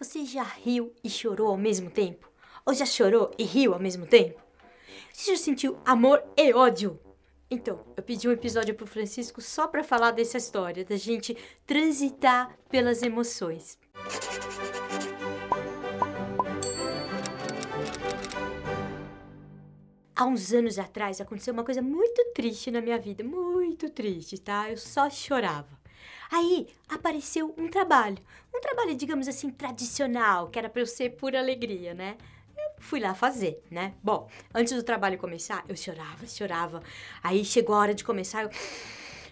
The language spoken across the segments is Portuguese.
Você já riu e chorou ao mesmo tempo? Ou já chorou e riu ao mesmo tempo? Você já sentiu amor e ódio? Então, eu pedi um episódio pro Francisco só para falar dessa história, da gente transitar pelas emoções. Há uns anos atrás aconteceu uma coisa muito triste na minha vida, muito triste, tá? Eu só chorava. Aí apareceu um trabalho, um trabalho, digamos assim, tradicional, que era para eu ser pura alegria, né? Eu fui lá fazer, né? Bom, antes do trabalho começar, eu chorava, chorava. Aí chegou a hora de começar, eu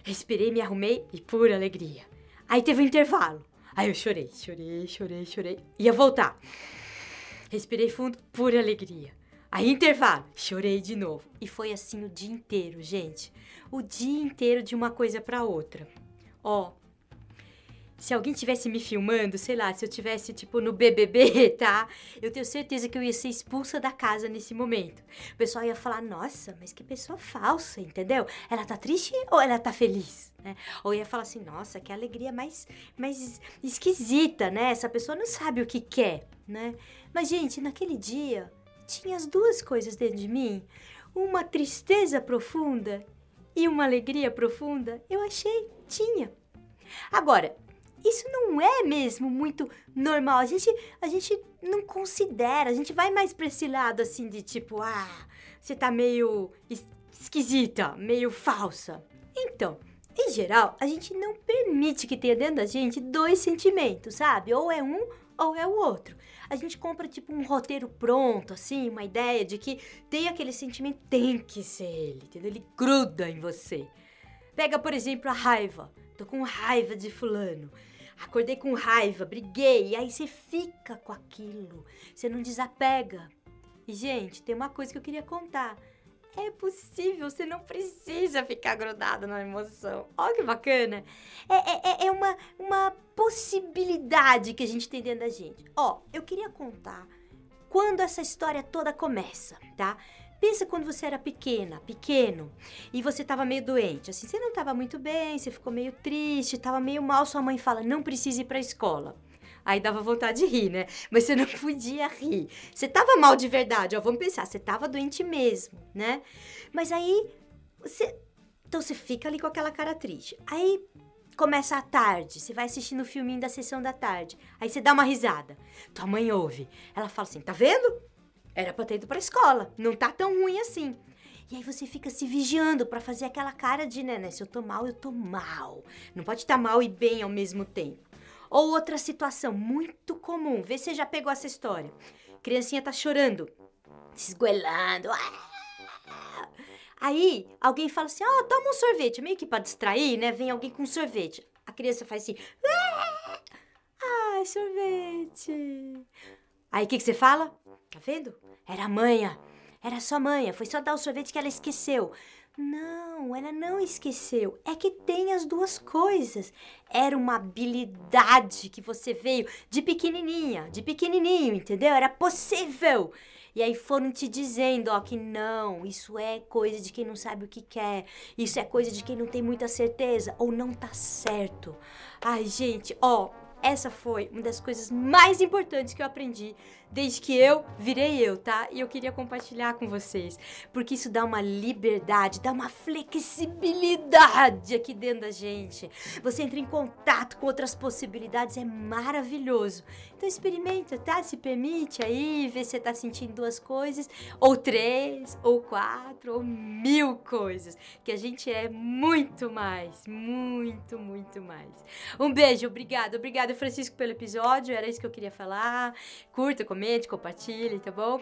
respirei, me arrumei e pura alegria. Aí teve um intervalo. Aí eu chorei, chorei, chorei, chorei. Ia voltar. Respirei fundo, pura alegria. Aí, intervalo, chorei de novo. E foi assim o dia inteiro, gente. O dia inteiro de uma coisa para outra. Ó, se alguém tivesse me filmando, sei lá, se eu tivesse tipo no BBB, tá? Eu tenho certeza que eu ia ser expulsa da casa nesse momento. O pessoal ia falar: "Nossa, mas que pessoa falsa", entendeu? Ela tá triste ou ela tá feliz, né? Ou ia falar assim: "Nossa, que alegria mais mais esquisita, né? Essa pessoa não sabe o que quer", né? Mas gente, naquele dia tinha as duas coisas dentro de mim, uma tristeza profunda e uma alegria profunda. Eu achei tinha. Agora, isso não é mesmo muito normal. A gente, a gente não considera, a gente vai mais pra esse lado assim de tipo, ah, você tá meio esquisita, meio falsa. Então, em geral, a gente não permite que tenha dentro da gente dois sentimentos, sabe? Ou é um ou é o outro. A gente compra tipo um roteiro pronto, assim, uma ideia de que tem aquele sentimento, tem que ser ele, entendeu? Ele gruda em você. Pega, por exemplo, a raiva. Tô com raiva de fulano. Acordei com raiva, briguei, e aí você fica com aquilo. Você não desapega. E, gente, tem uma coisa que eu queria contar. É possível, você não precisa ficar grudado na emoção. Olha que bacana. É, é, é, é uma, uma possibilidade que a gente tem dentro da gente. Ó, eu queria contar quando essa história toda começa, tá? Pensa quando você era pequena, pequeno, e você estava meio doente, assim, você não estava muito bem, você ficou meio triste, estava meio mal, sua mãe fala, não precisa ir para a escola. Aí dava vontade de rir, né? Mas você não podia rir. Você tava mal de verdade, ó, vamos pensar, você tava doente mesmo, né? Mas aí você então você fica ali com aquela cara triste. Aí começa a tarde, você vai assistindo o filminho da sessão da tarde. Aí você dá uma risada. Tua mãe ouve. Ela fala assim: "Tá vendo? Era pra ter ido pra escola. Não tá tão ruim assim." E aí você fica se vigiando para fazer aquela cara de, né, né, se eu tô mal, eu tô mal. Não pode estar tá mal e bem ao mesmo tempo. Ou outra situação muito comum, vê se você já pegou essa história. Criancinha tá chorando, se esgoelando. Ah! Aí alguém fala assim: Ó, oh, toma um sorvete, meio que pra distrair, né? Vem alguém com sorvete. A criança faz assim: ah! Ai, sorvete. Aí o que, que você fala? Tá vendo? Era a manha. Era sua manha. Foi só dar o sorvete que ela esqueceu. Não, ela não esqueceu. É que tem as duas coisas. Era uma habilidade que você veio de pequenininha, de pequenininho, entendeu? Era possível. E aí foram te dizendo, ó, que não, isso é coisa de quem não sabe o que quer. Isso é coisa de quem não tem muita certeza ou não tá certo. Ai, gente, ó, essa foi uma das coisas mais importantes que eu aprendi desde que eu virei eu, tá? E eu queria compartilhar com vocês, porque isso dá uma liberdade, dá uma flexibilidade aqui dentro da gente. Você entra em contato com outras possibilidades, é maravilhoso. Então experimenta, tá? Se permite aí, vê se você tá sentindo duas coisas, ou três, ou quatro, ou mil coisas, que a gente é muito mais, muito, muito mais. Um beijo, obrigado, obrigado Obrigada, Francisco, pelo episódio. Era isso que eu queria falar. Curta, comente, compartilhe, tá bom?